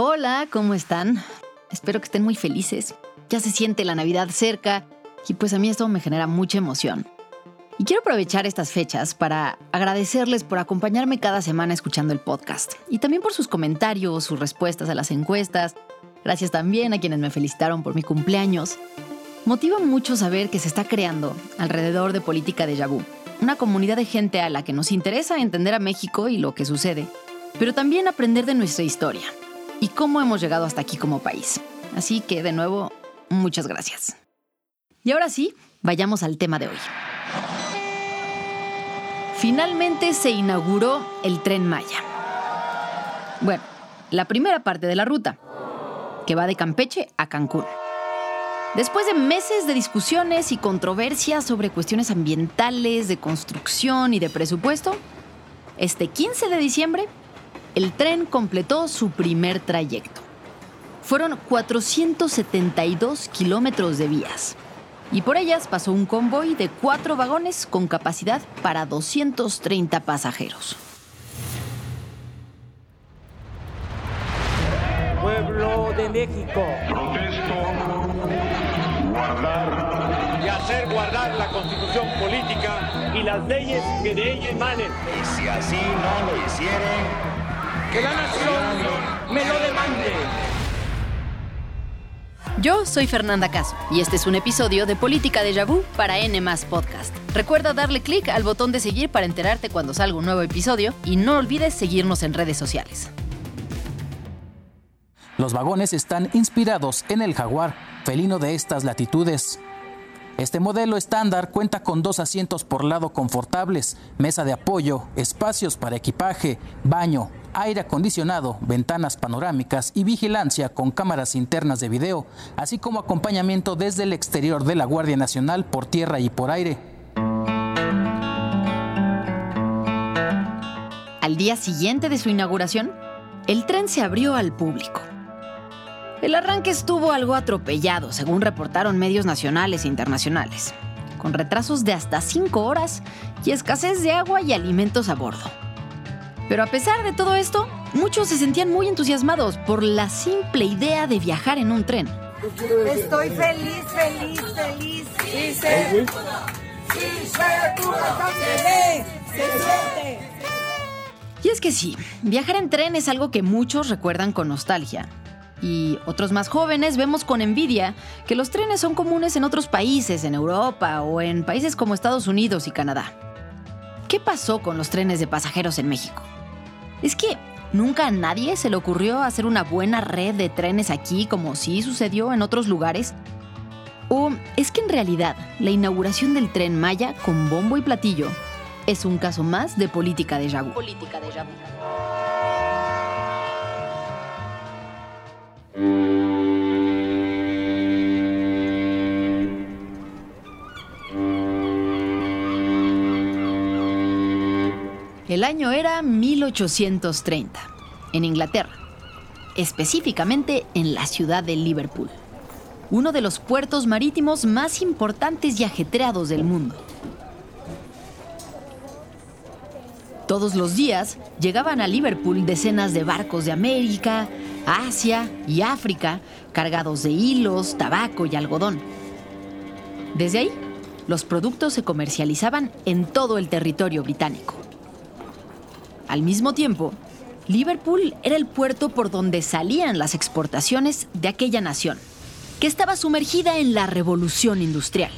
Hola, ¿cómo están? Espero que estén muy felices. Ya se siente la Navidad cerca y pues a mí esto me genera mucha emoción. Y quiero aprovechar estas fechas para agradecerles por acompañarme cada semana escuchando el podcast y también por sus comentarios, sus respuestas a las encuestas. Gracias también a quienes me felicitaron por mi cumpleaños. Motiva mucho saber que se está creando alrededor de Política de Yabú, una comunidad de gente a la que nos interesa entender a México y lo que sucede, pero también aprender de nuestra historia y cómo hemos llegado hasta aquí como país. Así que, de nuevo, muchas gracias. Y ahora sí, vayamos al tema de hoy. Finalmente se inauguró el tren Maya. Bueno, la primera parte de la ruta, que va de Campeche a Cancún. Después de meses de discusiones y controversias sobre cuestiones ambientales, de construcción y de presupuesto, este 15 de diciembre el tren completó su primer trayecto. Fueron 472 kilómetros de vías y por ellas pasó un convoy de cuatro vagones con capacidad para 230 pasajeros. Pueblo de México. Protesto guardar Y hacer guardar la constitución política y las leyes que de ella emanen. Y si así no lo hicieren, Que la nación me lo demande. Yo soy Fernanda Caso y este es un episodio de Política de Vu para N Podcast. Recuerda darle clic al botón de seguir para enterarte cuando salga un nuevo episodio y no olvides seguirnos en redes sociales. Los vagones están inspirados en el jaguar, felino de estas latitudes. Este modelo estándar cuenta con dos asientos por lado confortables, mesa de apoyo, espacios para equipaje, baño, aire acondicionado, ventanas panorámicas y vigilancia con cámaras internas de video, así como acompañamiento desde el exterior de la Guardia Nacional por tierra y por aire. Al día siguiente de su inauguración, el tren se abrió al público. El arranque estuvo algo atropellado, según reportaron medios nacionales e internacionales, con retrasos de hasta cinco horas y escasez de agua y alimentos a bordo. Pero a pesar de todo esto, muchos se sentían muy entusiasmados por la simple idea de viajar en un tren. Estoy feliz, feliz, feliz. Sí, se. Sí, se. Se siente. Y es que sí, viajar en tren es algo que muchos recuerdan con nostalgia. Y otros más jóvenes vemos con envidia que los trenes son comunes en otros países, en Europa o en países como Estados Unidos y Canadá. ¿Qué pasó con los trenes de pasajeros en México? Es que nunca a nadie se le ocurrió hacer una buena red de trenes aquí como sí sucedió en otros lugares. ¿O es que en realidad la inauguración del tren Maya con bombo y platillo es un caso más de política de Yabú? Política de. El año era 1830, en Inglaterra, específicamente en la ciudad de Liverpool, uno de los puertos marítimos más importantes y ajetreados del mundo. Todos los días llegaban a Liverpool decenas de barcos de América, Asia y África cargados de hilos, tabaco y algodón. Desde ahí, los productos se comercializaban en todo el territorio británico. Al mismo tiempo, Liverpool era el puerto por donde salían las exportaciones de aquella nación, que estaba sumergida en la revolución industrial,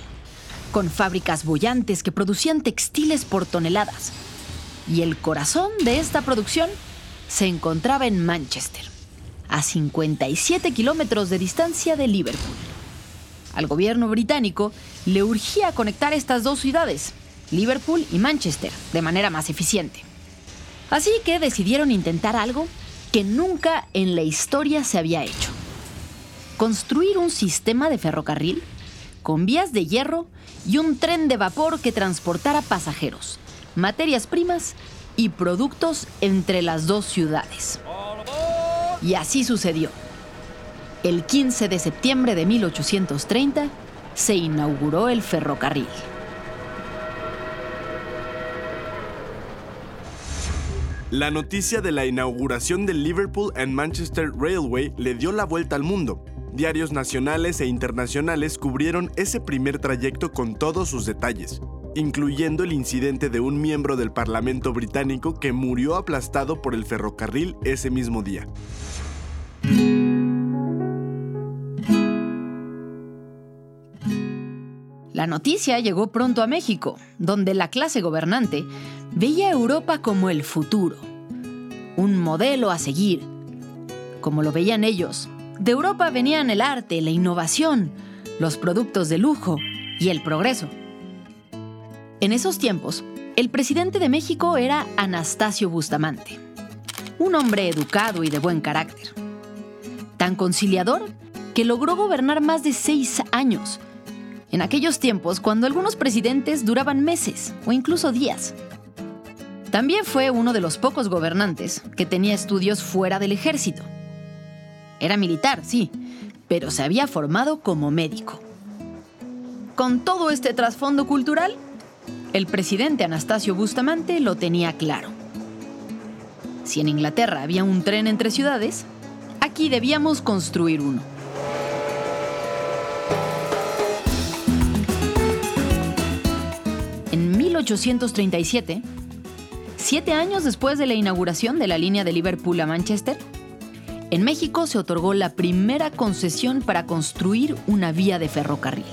con fábricas bollantes que producían textiles por toneladas. Y el corazón de esta producción se encontraba en Manchester, a 57 kilómetros de distancia de Liverpool. Al gobierno británico le urgía conectar estas dos ciudades, Liverpool y Manchester, de manera más eficiente. Así que decidieron intentar algo que nunca en la historia se había hecho. Construir un sistema de ferrocarril con vías de hierro y un tren de vapor que transportara pasajeros, materias primas y productos entre las dos ciudades. Y así sucedió. El 15 de septiembre de 1830 se inauguró el ferrocarril. La noticia de la inauguración del Liverpool and Manchester Railway le dio la vuelta al mundo. Diarios nacionales e internacionales cubrieron ese primer trayecto con todos sus detalles, incluyendo el incidente de un miembro del Parlamento británico que murió aplastado por el ferrocarril ese mismo día. La noticia llegó pronto a México, donde la clase gobernante veía a Europa como el futuro, un modelo a seguir. Como lo veían ellos, de Europa venían el arte, la innovación, los productos de lujo y el progreso. En esos tiempos, el presidente de México era Anastasio Bustamante, un hombre educado y de buen carácter. Tan conciliador que logró gobernar más de seis años, en aquellos tiempos cuando algunos presidentes duraban meses o incluso días. También fue uno de los pocos gobernantes que tenía estudios fuera del ejército era militar, sí, pero se había formado como médico. Con todo este trasfondo cultural, el presidente Anastasio Bustamante lo tenía claro. Si en Inglaterra había un tren entre ciudades, aquí debíamos construir uno. En 1837, siete años después de la inauguración de la línea de Liverpool a Manchester, en México se otorgó la primera concesión para construir una vía de ferrocarril.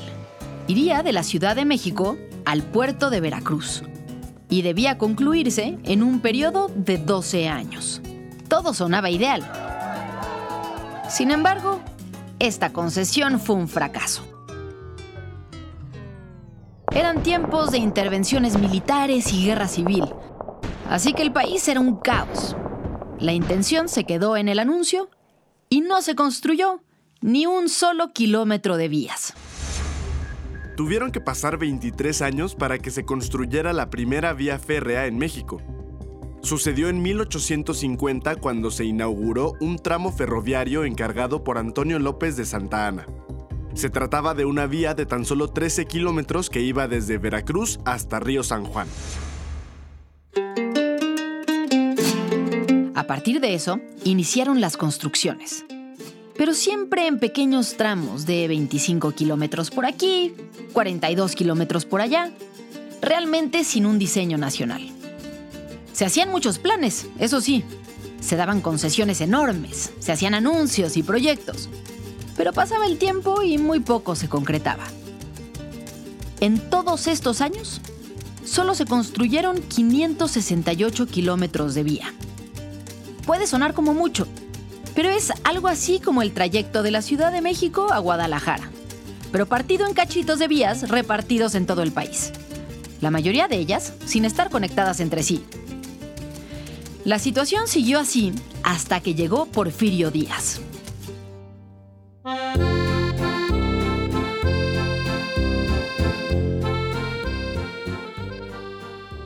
Iría de la Ciudad de México al puerto de Veracruz y debía concluirse en un periodo de 12 años. Todo sonaba ideal. Sin embargo, esta concesión fue un fracaso. Eran tiempos de intervenciones militares y guerra civil, así que el país era un caos. La intención se quedó en el anuncio y no se construyó ni un solo kilómetro de vías. Tuvieron que pasar 23 años para que se construyera la primera vía férrea en México. Sucedió en 1850 cuando se inauguró un tramo ferroviario encargado por Antonio López de Santa Ana. Se trataba de una vía de tan solo 13 kilómetros que iba desde Veracruz hasta Río San Juan. A partir de eso, iniciaron las construcciones. Pero siempre en pequeños tramos de 25 kilómetros por aquí, 42 kilómetros por allá, realmente sin un diseño nacional. Se hacían muchos planes, eso sí, se daban concesiones enormes, se hacían anuncios y proyectos, pero pasaba el tiempo y muy poco se concretaba. En todos estos años, solo se construyeron 568 kilómetros de vía puede sonar como mucho, pero es algo así como el trayecto de la Ciudad de México a Guadalajara, pero partido en cachitos de vías repartidos en todo el país. La mayoría de ellas sin estar conectadas entre sí. La situación siguió así hasta que llegó Porfirio Díaz.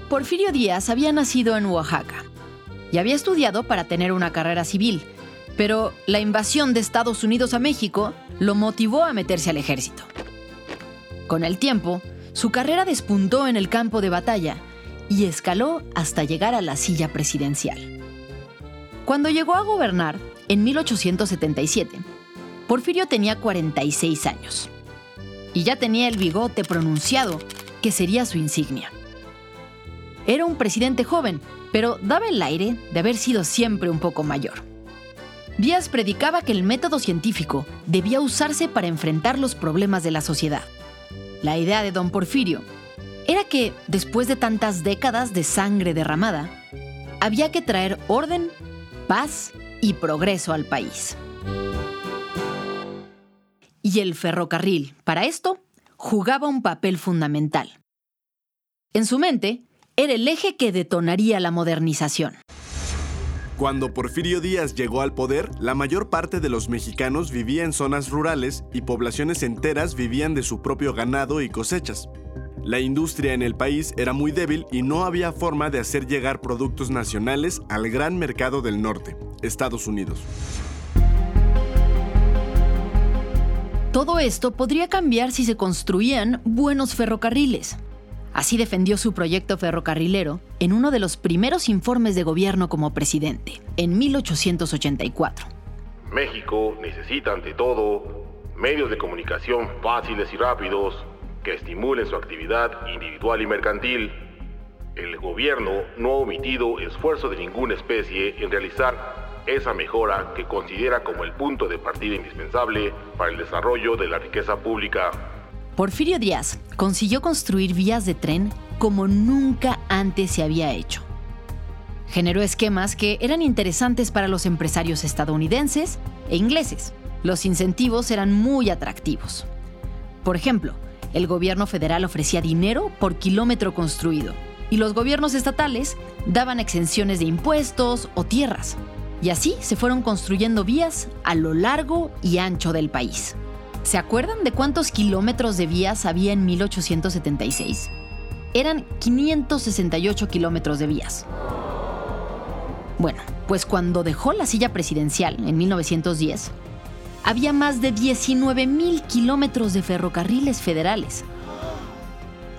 Porfirio Díaz había nacido en Oaxaca y había estudiado para tener una carrera civil, pero la invasión de Estados Unidos a México lo motivó a meterse al ejército. Con el tiempo, su carrera despuntó en el campo de batalla y escaló hasta llegar a la silla presidencial. Cuando llegó a gobernar, en 1877, Porfirio tenía 46 años y ya tenía el bigote pronunciado, que sería su insignia. Era un presidente joven, pero daba el aire de haber sido siempre un poco mayor. Díaz predicaba que el método científico debía usarse para enfrentar los problemas de la sociedad. La idea de don Porfirio era que, después de tantas décadas de sangre derramada, había que traer orden, paz y progreso al país. Y el ferrocarril, para esto, jugaba un papel fundamental. En su mente, era el eje que detonaría la modernización. Cuando Porfirio Díaz llegó al poder, la mayor parte de los mexicanos vivía en zonas rurales y poblaciones enteras vivían de su propio ganado y cosechas. La industria en el país era muy débil y no había forma de hacer llegar productos nacionales al gran mercado del norte, Estados Unidos. Todo esto podría cambiar si se construían buenos ferrocarriles, Así defendió su proyecto ferrocarrilero en uno de los primeros informes de gobierno como presidente, en 1884. México necesita ante todo medios de comunicación fáciles y rápidos que estimulen su actividad individual y mercantil. El gobierno no ha omitido esfuerzo de ninguna especie en realizar esa mejora que considera como el punto de partida indispensable para el desarrollo de la riqueza pública. Porfirio Díaz consiguió construir vías de tren como nunca antes se había hecho. Generó esquemas que eran interesantes para los empresarios estadounidenses e ingleses. Los incentivos eran muy atractivos. Por ejemplo, el gobierno federal ofrecía dinero por kilómetro construido y los gobiernos estatales daban exenciones de impuestos o tierras. Y así se fueron construyendo vías a lo largo y ancho del país. ¿Se acuerdan de cuántos kilómetros de vías había en 1876? Eran 568 kilómetros de vías. Bueno, pues cuando dejó la silla presidencial en 1910, había más de 19 mil kilómetros de ferrocarriles federales.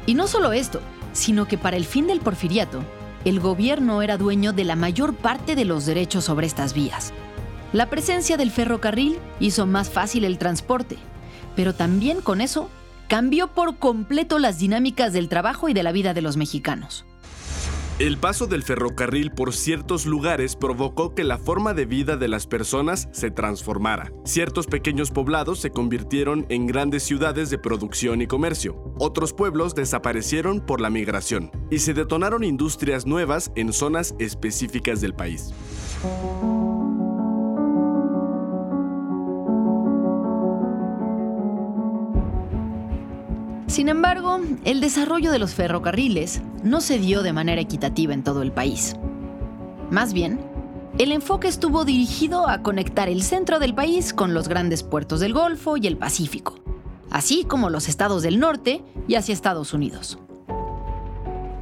Y no solo esto, sino que para el fin del porfiriato, el gobierno era dueño de la mayor parte de los derechos sobre estas vías. La presencia del ferrocarril hizo más fácil el transporte, pero también con eso cambió por completo las dinámicas del trabajo y de la vida de los mexicanos. El paso del ferrocarril por ciertos lugares provocó que la forma de vida de las personas se transformara. Ciertos pequeños poblados se convirtieron en grandes ciudades de producción y comercio. Otros pueblos desaparecieron por la migración y se detonaron industrias nuevas en zonas específicas del país. Sin embargo, el desarrollo de los ferrocarriles no se dio de manera equitativa en todo el país. Más bien, el enfoque estuvo dirigido a conectar el centro del país con los grandes puertos del Golfo y el Pacífico, así como los estados del norte y hacia Estados Unidos.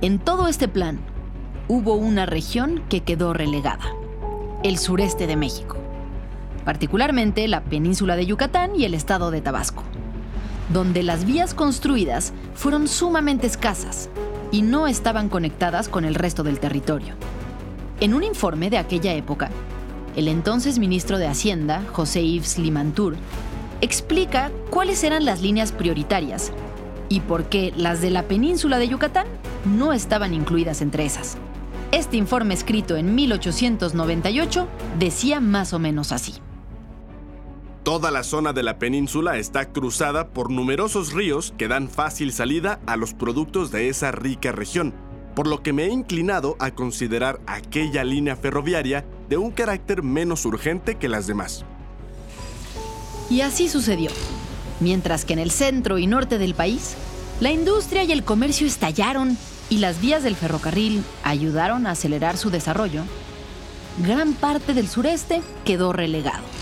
En todo este plan, hubo una región que quedó relegada, el sureste de México, particularmente la península de Yucatán y el estado de Tabasco donde las vías construidas fueron sumamente escasas y no estaban conectadas con el resto del territorio. En un informe de aquella época, el entonces ministro de Hacienda, José Yves Limantour, explica cuáles eran las líneas prioritarias y por qué las de la península de Yucatán no estaban incluidas entre esas. Este informe escrito en 1898 decía más o menos así. Toda la zona de la península está cruzada por numerosos ríos que dan fácil salida a los productos de esa rica región, por lo que me he inclinado a considerar aquella línea ferroviaria de un carácter menos urgente que las demás. Y así sucedió. Mientras que en el centro y norte del país, la industria y el comercio estallaron y las vías del ferrocarril ayudaron a acelerar su desarrollo, gran parte del sureste quedó relegado.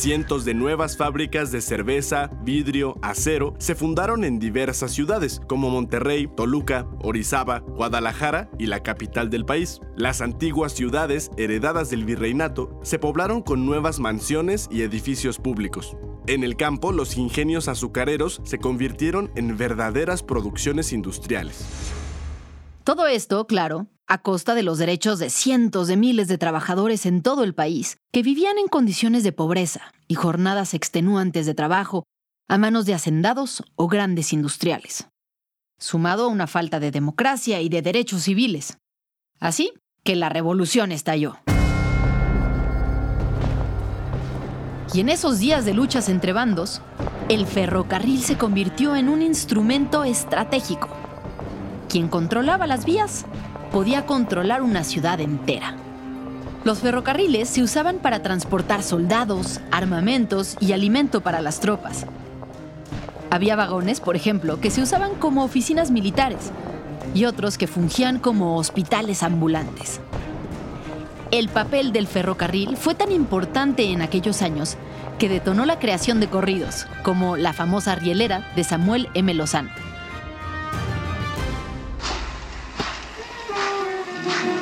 Cientos de nuevas fábricas de cerveza, vidrio, acero se fundaron en diversas ciudades como Monterrey, Toluca, Orizaba, Guadalajara y la capital del país. Las antiguas ciudades heredadas del virreinato se poblaron con nuevas mansiones y edificios públicos. En el campo, los ingenios azucareros se convirtieron en verdaderas producciones industriales. Todo esto, claro, a costa de los derechos de cientos de miles de trabajadores en todo el país que vivían en condiciones de pobreza y jornadas extenuantes de trabajo a manos de hacendados o grandes industriales, sumado a una falta de democracia y de derechos civiles. Así que la revolución estalló. Y en esos días de luchas entre bandos, el ferrocarril se convirtió en un instrumento estratégico. Quien controlaba las vías podía controlar una ciudad entera. Los ferrocarriles se usaban para transportar soldados, armamentos y alimento para las tropas. Había vagones, por ejemplo, que se usaban como oficinas militares y otros que fungían como hospitales ambulantes. El papel del ferrocarril fue tan importante en aquellos años que detonó la creación de corridos, como la famosa rielera de Samuel M. Lozano. Sin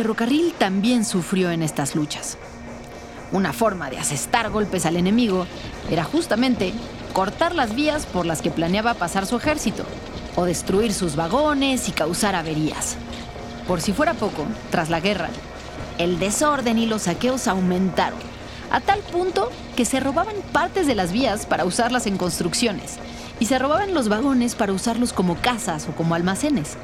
ferrocarril también sufrió en estas luchas. Una forma de asestar golpes al enemigo era justamente cortar las vías por las que planeaba pasar su ejército, o destruir sus vagones y causar averías. Por si fuera poco, tras la guerra, el desorden y los saqueos aumentaron, a tal punto que se robaban partes de las vías para usarlas en construcciones, y se robaban los vagones para usarlos como casas o como almacenes.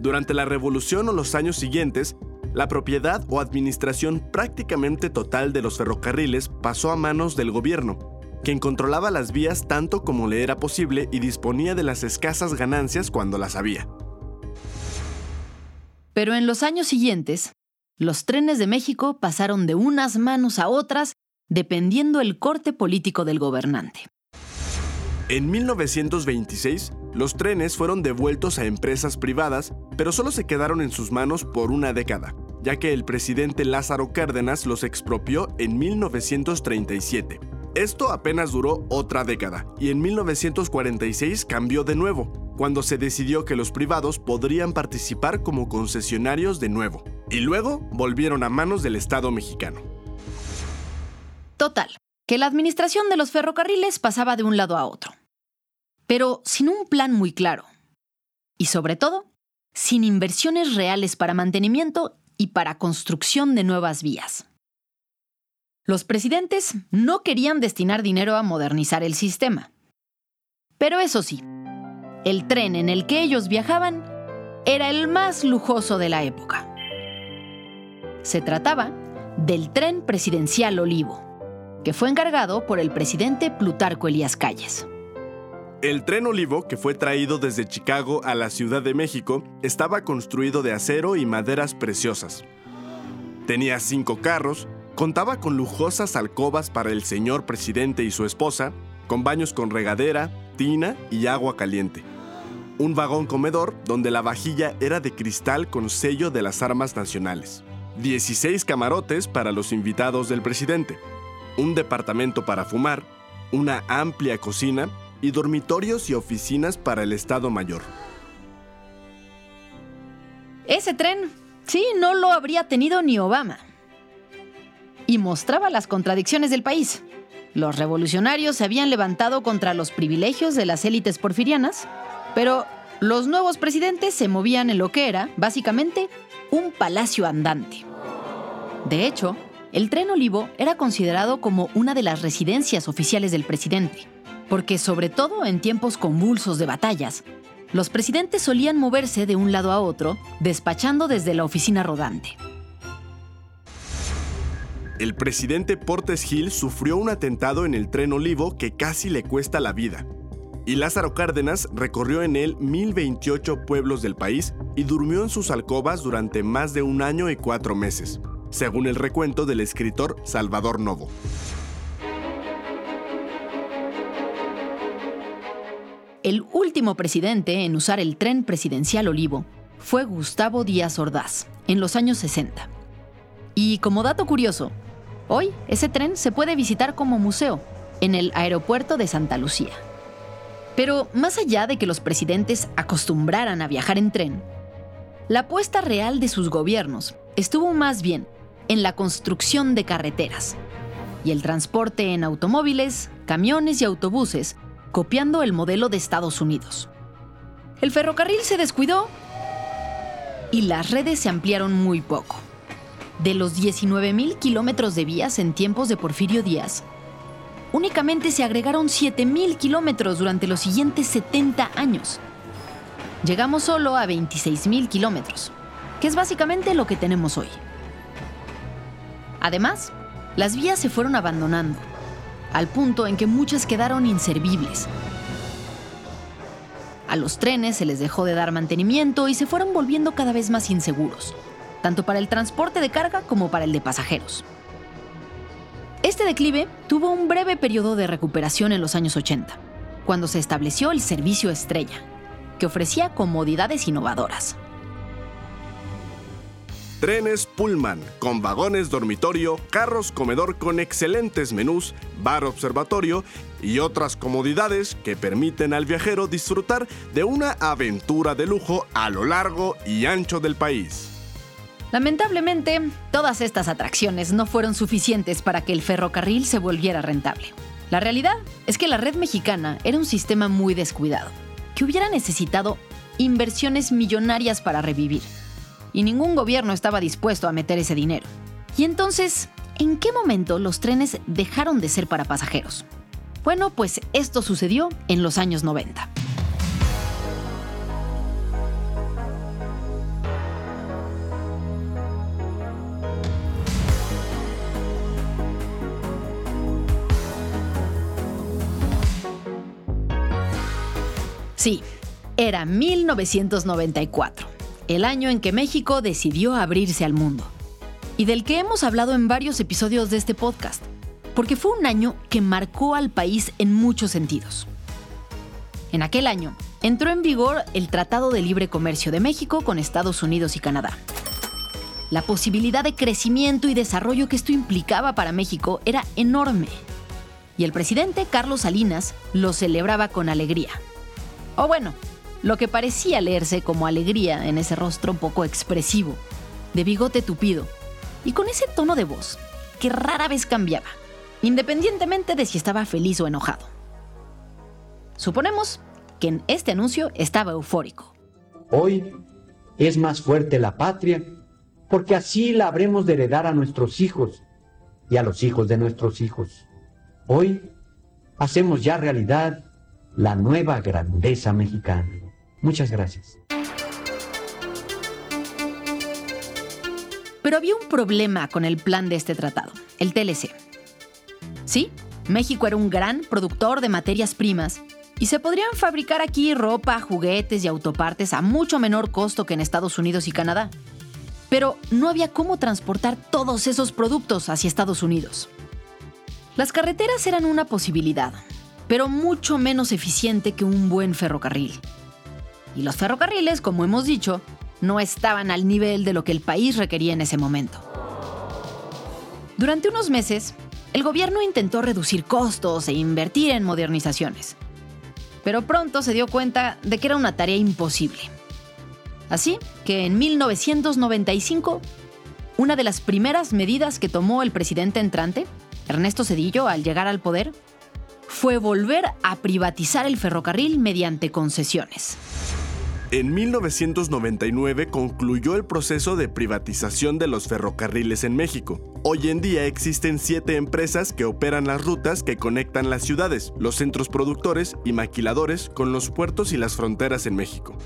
Durante la revolución o los años siguientes, la propiedad o administración prácticamente total de los ferrocarriles pasó a manos del gobierno, quien controlaba las vías tanto como le era posible y disponía de las escasas ganancias cuando las había. Pero en los años siguientes, los trenes de México pasaron de unas manos a otras dependiendo el corte político del gobernante. En 1926, los trenes fueron devueltos a empresas privadas, pero solo se quedaron en sus manos por una década, ya que el presidente Lázaro Cárdenas los expropió en 1937. Esto apenas duró otra década, y en 1946 cambió de nuevo, cuando se decidió que los privados podrían participar como concesionarios de nuevo, y luego volvieron a manos del Estado mexicano. Total, que la administración de los ferrocarriles pasaba de un lado a otro pero sin un plan muy claro. Y sobre todo, sin inversiones reales para mantenimiento y para construcción de nuevas vías. Los presidentes no querían destinar dinero a modernizar el sistema. Pero eso sí, el tren en el que ellos viajaban era el más lujoso de la época. Se trataba del tren presidencial Olivo, que fue encargado por el presidente Plutarco Elías Calles. El tren Olivo, que fue traído desde Chicago a la Ciudad de México, estaba construido de acero y maderas preciosas. Tenía cinco carros, contaba con lujosas alcobas para el señor presidente y su esposa, con baños con regadera, tina y agua caliente. Un vagón comedor donde la vajilla era de cristal con sello de las armas nacionales. 16 camarotes para los invitados del presidente. Un departamento para fumar, una amplia cocina y dormitorios y oficinas para el Estado Mayor. Ese tren, sí, no lo habría tenido ni Obama. Y mostraba las contradicciones del país. Los revolucionarios se habían levantado contra los privilegios de las élites porfirianas, pero los nuevos presidentes se movían en lo que era, básicamente, un palacio andante. De hecho, el tren Olivo era considerado como una de las residencias oficiales del presidente porque sobre todo en tiempos convulsos de batallas, los presidentes solían moverse de un lado a otro, despachando desde la oficina rodante. El presidente Portes Gil sufrió un atentado en el tren Olivo que casi le cuesta la vida. Y Lázaro Cárdenas recorrió en él 1028 pueblos del país y durmió en sus alcobas durante más de un año y cuatro meses, según el recuento del escritor Salvador Novo. El último presidente en usar el tren presidencial Olivo fue Gustavo Díaz Ordaz, en los años 60. Y como dato curioso, hoy ese tren se puede visitar como museo en el aeropuerto de Santa Lucía. Pero más allá de que los presidentes acostumbraran a viajar en tren, la apuesta real de sus gobiernos estuvo más bien en la construcción de carreteras y el transporte en automóviles, camiones y autobuses copiando el modelo de Estados Unidos. El ferrocarril se descuidó y las redes se ampliaron muy poco. De los 19.000 kilómetros de vías en tiempos de Porfirio Díaz, únicamente se agregaron 7.000 kilómetros durante los siguientes 70 años. Llegamos solo a 26.000 kilómetros, que es básicamente lo que tenemos hoy. Además, las vías se fueron abandonando al punto en que muchas quedaron inservibles. A los trenes se les dejó de dar mantenimiento y se fueron volviendo cada vez más inseguros, tanto para el transporte de carga como para el de pasajeros. Este declive tuvo un breve periodo de recuperación en los años 80, cuando se estableció el servicio estrella, que ofrecía comodidades innovadoras. Trenes Pullman, con vagones dormitorio, carros comedor con excelentes menús, bar observatorio y otras comodidades que permiten al viajero disfrutar de una aventura de lujo a lo largo y ancho del país. Lamentablemente, todas estas atracciones no fueron suficientes para que el ferrocarril se volviera rentable. La realidad es que la red mexicana era un sistema muy descuidado, que hubiera necesitado inversiones millonarias para revivir. Y ningún gobierno estaba dispuesto a meter ese dinero. Y entonces, ¿en qué momento los trenes dejaron de ser para pasajeros? Bueno, pues esto sucedió en los años 90. Sí, era 1994, el año en que México decidió abrirse al mundo. Y del que hemos hablado en varios episodios de este podcast, porque fue un año que marcó al país en muchos sentidos. En aquel año, entró en vigor el Tratado de Libre Comercio de México con Estados Unidos y Canadá. La posibilidad de crecimiento y desarrollo que esto implicaba para México era enorme. Y el presidente Carlos Salinas lo celebraba con alegría. O bueno, lo que parecía leerse como alegría en ese rostro poco expresivo, de bigote tupido, y con ese tono de voz que rara vez cambiaba, independientemente de si estaba feliz o enojado. Suponemos que en este anuncio estaba eufórico. Hoy es más fuerte la patria porque así la habremos de heredar a nuestros hijos y a los hijos de nuestros hijos. Hoy hacemos ya realidad la nueva grandeza mexicana. Muchas gracias. Pero había un problema con el plan de este tratado, el TLC. Sí, México era un gran productor de materias primas y se podrían fabricar aquí ropa, juguetes y autopartes a mucho menor costo que en Estados Unidos y Canadá. Pero no había cómo transportar todos esos productos hacia Estados Unidos. Las carreteras eran una posibilidad, pero mucho menos eficiente que un buen ferrocarril. Y los ferrocarriles, como hemos dicho, no estaban al nivel de lo que el país requería en ese momento. Durante unos meses, el gobierno intentó reducir costos e invertir en modernizaciones, pero pronto se dio cuenta de que era una tarea imposible. Así que en 1995, una de las primeras medidas que tomó el presidente entrante, Ernesto Cedillo, al llegar al poder, fue volver a privatizar el ferrocarril mediante concesiones. En 1999 concluyó el proceso de privatización de los ferrocarriles en México. Hoy en día existen siete empresas que operan las rutas que conectan las ciudades, los centros productores y maquiladores con los puertos y las fronteras en México.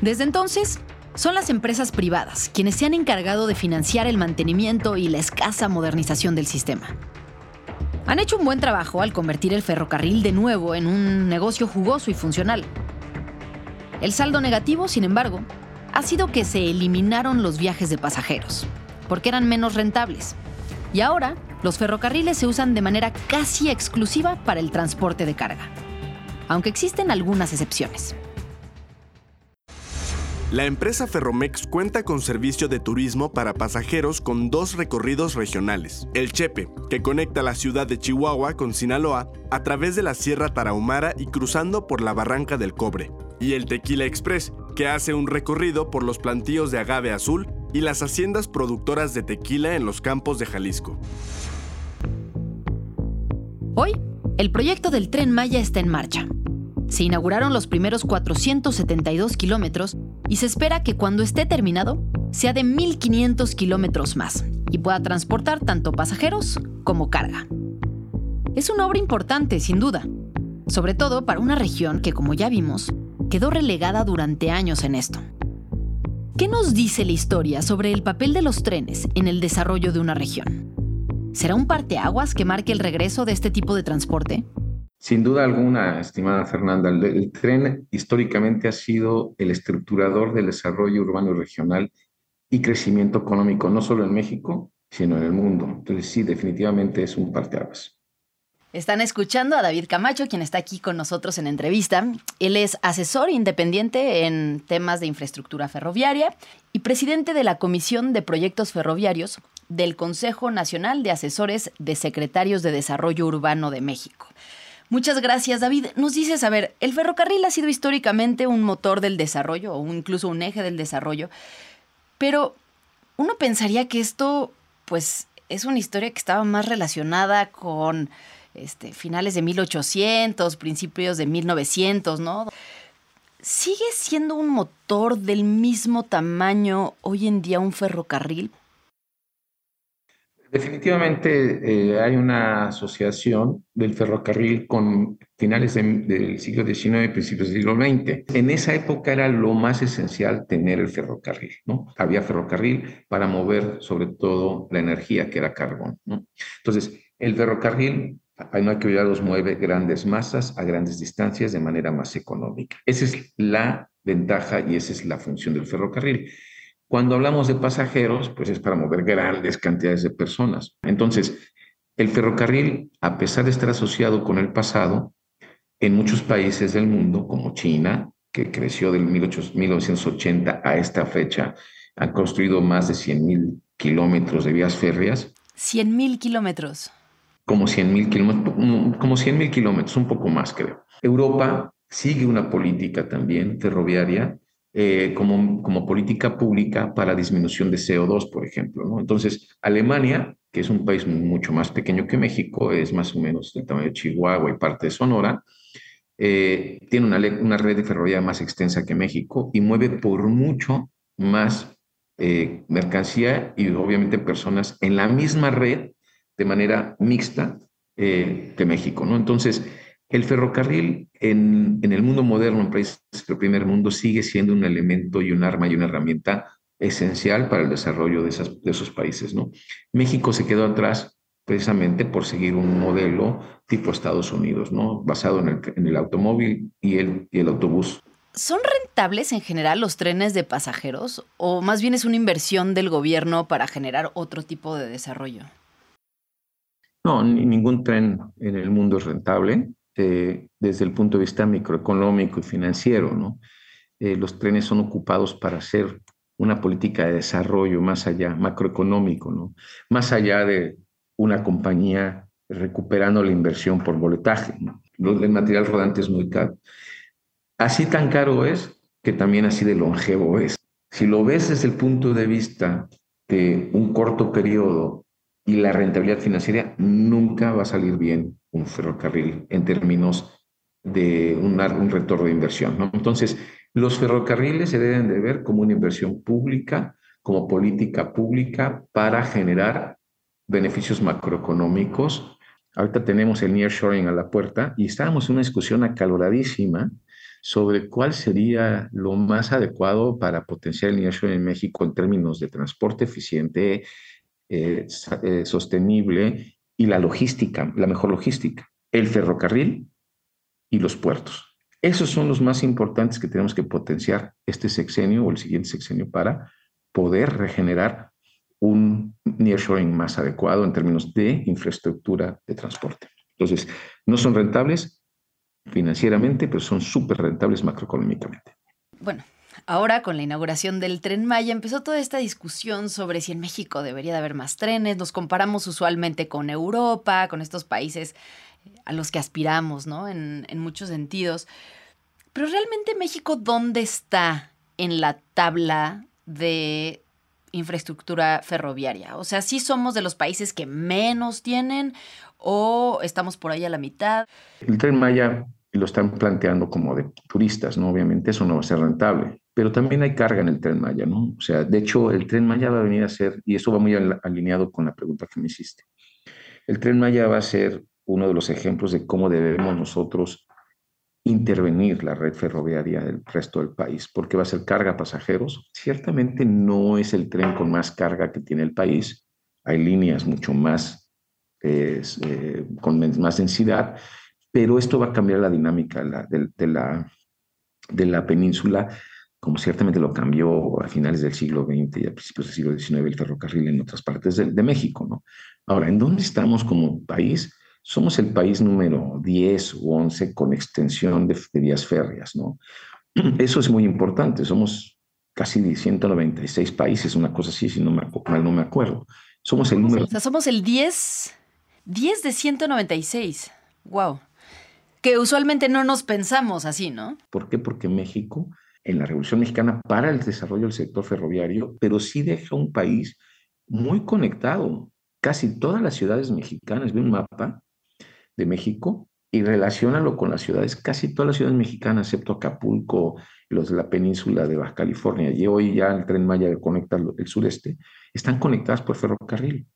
Desde entonces, son las empresas privadas quienes se han encargado de financiar el mantenimiento y la escasa modernización del sistema. Han hecho un buen trabajo al convertir el ferrocarril de nuevo en un negocio jugoso y funcional. El saldo negativo, sin embargo, ha sido que se eliminaron los viajes de pasajeros, porque eran menos rentables. Y ahora, los ferrocarriles se usan de manera casi exclusiva para el transporte de carga, aunque existen algunas excepciones. La empresa Ferromex cuenta con servicio de turismo para pasajeros con dos recorridos regionales. El Chepe, que conecta la ciudad de Chihuahua con Sinaloa a través de la Sierra Tarahumara y cruzando por la Barranca del Cobre. Y el Tequila Express, que hace un recorrido por los plantíos de agave azul y las haciendas productoras de tequila en los campos de Jalisco. Hoy, el proyecto del tren Maya está en marcha. Se inauguraron los primeros 472 kilómetros y se espera que cuando esté terminado sea de 1.500 kilómetros más y pueda transportar tanto pasajeros como carga. Es una obra importante, sin duda, sobre todo para una región que, como ya vimos, quedó relegada durante años en esto. ¿Qué nos dice la historia sobre el papel de los trenes en el desarrollo de una región? ¿Será un parteaguas que marque el regreso de este tipo de transporte? Sin duda alguna, estimada Fernanda, el, tren históricamente ha sido el estructurador del desarrollo urbano y regional y crecimiento económico, no solo en México, sino en el mundo. Entonces, sí, definitivamente es un parteaguas. Están escuchando a David Camacho, quien está aquí con nosotros en entrevista. Él es asesor independiente en temas de infraestructura ferroviaria y presidente de la Comisión de Proyectos Ferroviarios del Consejo Nacional de Asesores de Secretarios de Desarrollo Urbano de México. Muchas gracias, David. Nos dices, a ver, el ferrocarril ha sido históricamente un motor del desarrollo o incluso un eje del desarrollo, pero uno pensaría que esto, pues, es una historia que estaba más relacionada con este, finales de 1800, principios de 1900, ¿no? ¿Sigue siendo un motor del mismo tamaño hoy en día un ferrocarril? Definitivamente eh, hay una asociación del ferrocarril con finales del siglo XIX y principios del siglo XX. En esa época era lo más esencial tener el ferrocarril, ¿no? Había ferrocarril para mover sobre todo la energía que era carbón. Entonces, el ferrocarril hay que olvidarlos, mueve grandes masas a grandes distancias de manera más económica. Esa es la ventaja y esa es la función del ferrocarril. Cuando hablamos de pasajeros, pues es para mover grandes cantidades de personas. Entonces, el ferrocarril, a pesar de estar asociado con el pasado, en muchos países del mundo, como China, que creció del 1980 a esta fecha, han construido más de 100.000 kilómetros de vías férreas. 100.000 kilómetros como 100 mil kilómetros, como 100 mil kilómetros, un poco más creo. Europa sigue una política también ferroviaria eh, como, como política pública para disminución de CO2, por ejemplo. ¿no? Entonces, Alemania, que es un país mucho más pequeño que México, es más o menos del tamaño de Chihuahua y parte de Sonora, eh, tiene una, una red de ferroviaria más extensa que México y mueve por mucho más eh, mercancía y obviamente personas en la misma red de manera mixta que México, ¿no? Entonces, el ferrocarril en, el mundo moderno, en países del primer mundo, sigue siendo un elemento y un arma y una herramienta esencial para el desarrollo de, de esos países, ¿no? México se quedó atrás precisamente por seguir un modelo tipo Estados Unidos, ¿no? Basado en el, automóvil y el, y el autobús. ¿Son rentables en general los trenes de pasajeros o más bien es una inversión del gobierno para generar otro tipo de desarrollo? No, ningún tren en el mundo es rentable eh, desde el punto de vista microeconómico y financiero, ¿no? Eh, los trenes son ocupados para hacer una política de desarrollo más allá, macroeconómico, ¿no? Más allá de una compañía recuperando la inversión por boletaje. ¿no? El material rodante es muy caro. Así tan caro es que también así de longevo es. Si lo ves desde el punto de vista de un corto periodo y la rentabilidad financiera nunca va a salir bien un ferrocarril en términos de un, retorno de inversión. Entonces, los ferrocarriles se deben de ver como una inversión pública, como política pública para generar beneficios macroeconómicos. Ahorita tenemos el nearshoring a la puerta y estábamos en una discusión acaloradísima sobre cuál sería lo más adecuado para potenciar el nearshoring en México en términos de transporte eficiente, eh, eh, sostenible y la logística, la mejor logística, el ferrocarril y los puertos. Esos son los más importantes que tenemos que potenciar este sexenio o el siguiente sexenio para poder regenerar un nearshoring más adecuado en términos de infraestructura de transporte. Entonces, no son rentables financieramente, pero son súper rentables macroeconómicamente. Bueno, Ahora, con la inauguración del tren Maya, empezó toda esta discusión sobre si en México debería de haber más trenes. Nos comparamos usualmente con Europa, con estos países a los que aspiramos, ¿no? En, muchos sentidos. Pero realmente México, ¿dónde está en la tabla de infraestructura ferroviaria? O sea, ¿sí somos de los países que menos tienen o estamos por ahí a la mitad? El tren Maya lo están planteando como de turistas, ¿no? Obviamente eso no va a ser rentable pero también hay carga en el tren Maya, ¿no? O sea, de hecho, el tren Maya va a venir a ser, y eso va muy alineado con la pregunta que me hiciste, el tren Maya va a ser uno de los ejemplos de cómo debemos nosotros intervenir la red ferroviaria del resto del país, porque va a ser carga pasajeros. Ciertamente no es el tren con más carga que tiene el país, hay líneas mucho más, eh, con más densidad, pero esto va a cambiar la dinámica de, la, de la península como ciertamente lo cambió a finales del siglo XX y a principios del siglo XIX el ferrocarril en otras partes de, México. ¿no? Ahora, ¿en dónde estamos como país? somos el país número 10 o 11 con extensión de, vías férreas, ¿no? Eso es muy importante, somos casi 196 países, una cosa así, si no me, mal no me acuerdo. Somos el número... O sea, somos el 10, 10 de 196. Wow. Que usualmente no nos pensamos así, ¿no? ¿Por qué? Porque México, en la Revolución Mexicana, para el desarrollo del sector ferroviario, pero sí deja un país muy conectado. Casi todas las ciudades mexicanas, ve un mapa de México y relacionalo con las ciudades, casi todas las ciudades mexicanas, excepto Acapulco, los de la península de Baja California, y hoy ya el tren Maya que conecta el sureste, están conectadas por ferrocarril.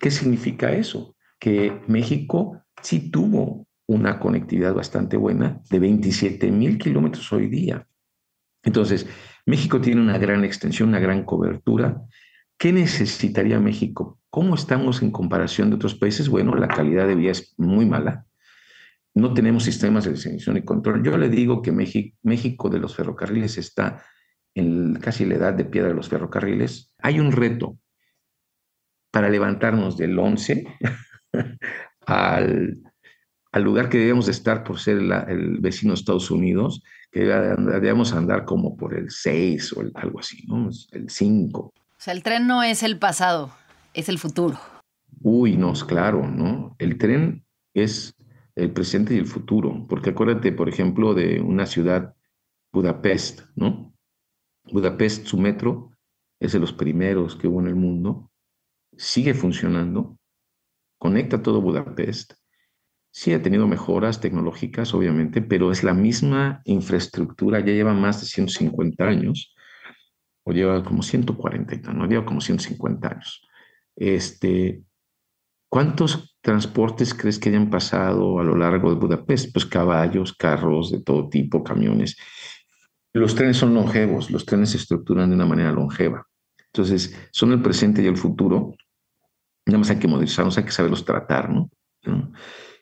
¿Qué significa eso? Que México sí tuvo una conectividad bastante buena de 27 mil kilómetros hoy día. Entonces, México tiene una gran extensión, una gran cobertura. ¿Qué necesitaría México? ¿Cómo estamos en comparación de otros países? Bueno, la calidad de vida es muy mala. No tenemos sistemas de diseñación y control. Yo le digo que México, de los ferrocarriles está en casi la edad de piedra de los ferrocarriles. Hay un reto para levantarnos del 11 al, al lugar que debemos estar por ser el vecino de Estados Unidos, que debemos andar como por el 6 o algo así, ¿no? El 5. O sea, el tren no es el pasado, es el futuro. Uy, no, es claro, ¿no? El tren es el presente y el futuro, porque acuérdate, por ejemplo, de una ciudad, Budapest, ¿no? Budapest, su metro, es de los primeros que hubo en el mundo, sigue funcionando, conecta todo Budapest, Sí, ha tenido mejoras tecnológicas, obviamente, pero es la misma infraestructura, ya lleva más de 150 años, o lleva como 140, no, lleva como 150 años. Este, ¿Cuántos transportes crees que hayan pasado a lo largo de Budapest? Pues caballos, carros de todo tipo, camiones. Los trenes son longevos, los trenes se estructuran de una manera longeva. Entonces, son el presente y el futuro. Nada más hay que modernizarnos, hay que saberlos tratar. ¿No?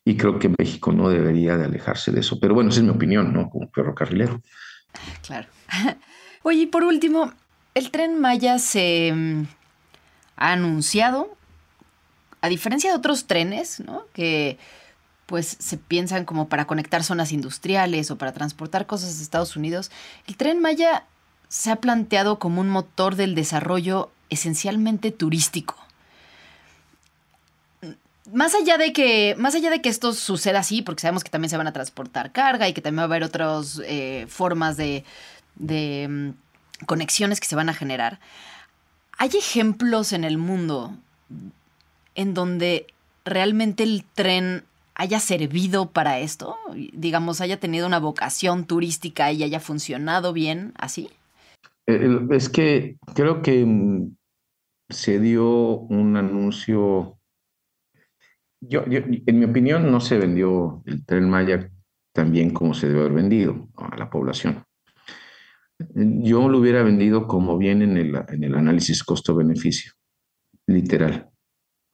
Y creo que México no debería de alejarse de eso. Pero bueno, esa es mi opinión, ¿no? Como ferrocarrilero. Claro. Oye, y por último, el tren Maya se mm, ha anunciado, a diferencia de otros trenes, ¿no? Que pues se piensan como para conectar zonas industriales o para transportar cosas de Estados Unidos, el tren Maya se ha planteado como un motor del desarrollo esencialmente turístico más allá de que, más allá de que esto suceda así, porque sabemos que también se van a transportar carga y que también va a haber otras eh, formas de, de mm, conexiones que se van a generar, ¿hay ejemplos en el mundo en donde realmente el tren haya servido para esto? Digamos, haya tenido una vocación turística y haya funcionado bien así. Es que creo que mm, se dio un anuncio yo, en mi opinión, no se vendió el tren Maya tan bien como se debe haber vendido a la población. Yo lo hubiera vendido como bien en el, en el análisis costo-beneficio, literal.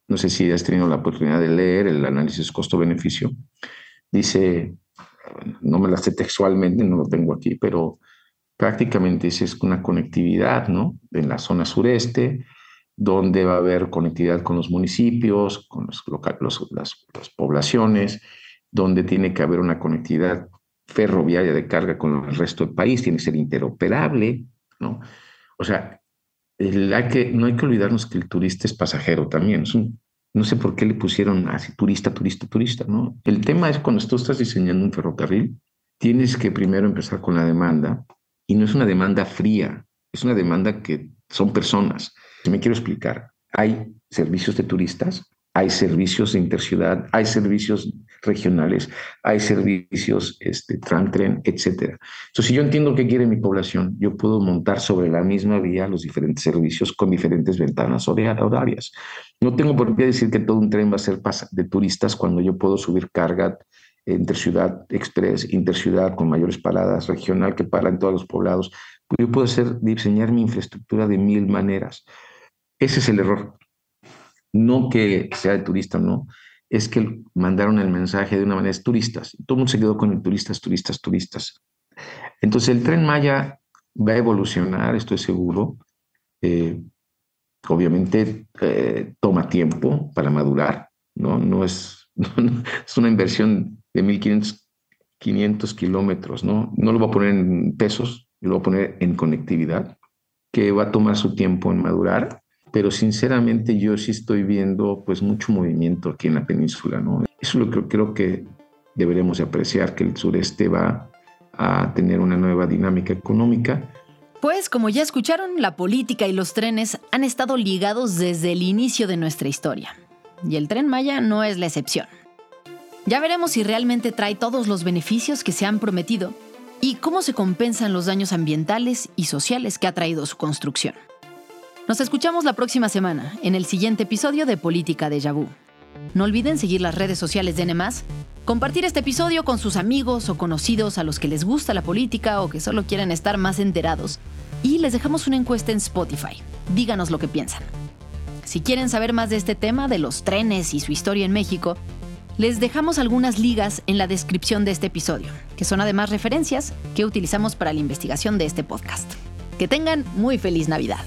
No sé si has tenido la oportunidad de leer el análisis costo-beneficio. Dice, no me la sé textualmente, no lo tengo aquí, pero prácticamente es una conectividad, ¿no? En la zona sureste, donde va a haber conectividad con los municipios, con los, las, poblaciones, donde tiene que haber una conectividad ferroviaria de carga con el resto del país, tiene que ser interoperable, ¿no? O sea, que, no hay que olvidarnos que el turista es pasajero también. no sé por qué le pusieron así turista, turista, turista, ¿no? El tema es cuando tú estás diseñando un ferrocarril, tienes que primero empezar con la demanda, y no es una demanda fría, es una demanda que son personas me quiero explicar, hay servicios de turistas, hay servicios de interciudad, hay servicios regionales, hay servicios, este, tren, etc. Entonces, si yo entiendo qué quiere mi población, yo puedo montar sobre la misma vía los diferentes servicios con diferentes ventanas horarias. No tengo por qué decir que todo un tren va a ser de turistas cuando yo puedo subir carga interciudad express, interciudad con mayores paradas, regional que para en todos los poblados. Yo puedo diseñar mi infraestructura de mil maneras. Ese es el error. No que sea de turista, no. Es que mandaron el mensaje de una manera, es turistas. Todo el mundo se quedó con el turistas, turistas, turistas. Entonces el tren Maya va a evolucionar, estoy seguro. Eh, obviamente eh, toma tiempo para madurar, ¿no? No es es una inversión de 1.500 kilómetros, ¿no? No lo voy a poner en pesos, lo voy a poner en conectividad, que va a tomar su tiempo en madurar, pero sinceramente yo sí estoy viendo pues mucho movimiento aquí en la península, ¿no? Eso es lo que creo que deberemos apreciar, que el sureste va a tener una nueva dinámica económica. Pues como ya escucharon, la política y los trenes han estado ligados desde el inicio de nuestra historia. Y el tren Maya no es la excepción. Ya veremos si realmente trae todos los beneficios que se han prometido y cómo se compensan los daños ambientales y sociales que ha traído su construcción. Nos escuchamos la próxima semana en el siguiente episodio de Política de Yabú. No olviden seguir las redes sociales de N+, compartir este episodio con sus amigos o conocidos a los que les gusta la política o que solo quieren estar más enterados. Y les dejamos una encuesta en Spotify. Díganos lo que piensan. Si quieren saber más de este tema, de los trenes y su historia en México, les dejamos algunas ligas en la descripción de este episodio, que son además referencias que utilizamos para la investigación de este podcast. Que tengan muy feliz Navidad.